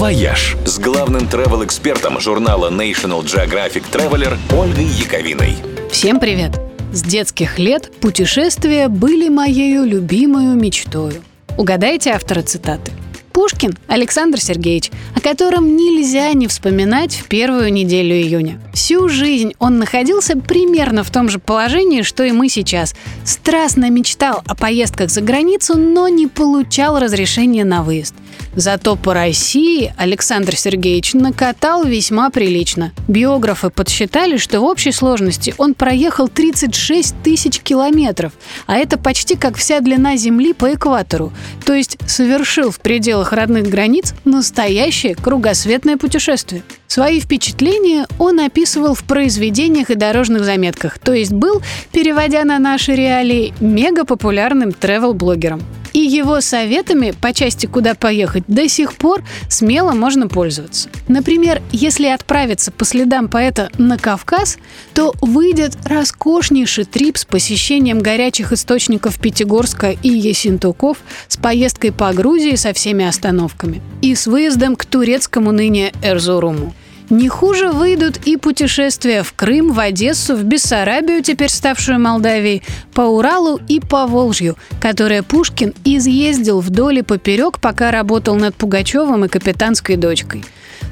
«Вояж» с главным travel-экспертом журнала National Geographic Traveler Ольгой Яковиной. Всем привет! С детских лет путешествия были моей любимой мечтой. Угадайте автора цитаты. Пушкин Александр Сергеевич, о котором нельзя не вспоминать в первую неделю июня. Всю жизнь он находился примерно в том же положении, что и мы сейчас. Страстно мечтал о поездках за границу, но не получал разрешения на выезд. Зато по России Александр Сергеевич накатал весьма прилично. Биографы подсчитали, что в общей сложности он проехал 36 тысяч километров, а это почти как вся длина Земли по экватору, то есть совершил в пределах родных границ настоящее кругосветное путешествие. Свои впечатления он описывал в произведениях и дорожных заметках, то есть был, переводя на наши реалии, мега популярным тревел-блогером. И его советами по части «Куда поехать» до сих пор смело можно пользоваться. Например, если отправиться по следам поэта на Кавказ, то выйдет роскошнейший трип с посещением горячих источников Пятигорска и Есентуков, с поездкой по Грузии со всеми остановками и с выездом к турецкому ныне Эрзуруму. Не хуже выйдут и путешествия в Крым, в Одессу, в Бессарабию, теперь ставшую Молдавией, по Уралу и по Волжью, которое Пушкин изъездил вдоль и поперек, пока работал над Пугачевым и капитанской дочкой.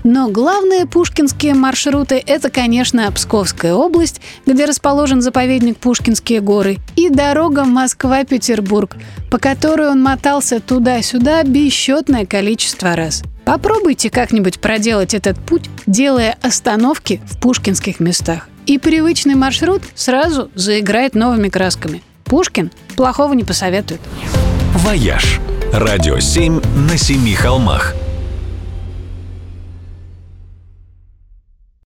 Но главные пушкинские маршруты – это, конечно, Псковская область, где расположен заповедник Пушкинские горы, дорога Москва-Петербург, по которой он мотался туда-сюда бесчетное количество раз – Попробуйте как-нибудь проделать этот путь, делая остановки в пушкинских местах. И привычный маршрут сразу заиграет новыми красками. Пушкин плохого не посоветует. «Вояж» – радио 7 на семи холмах –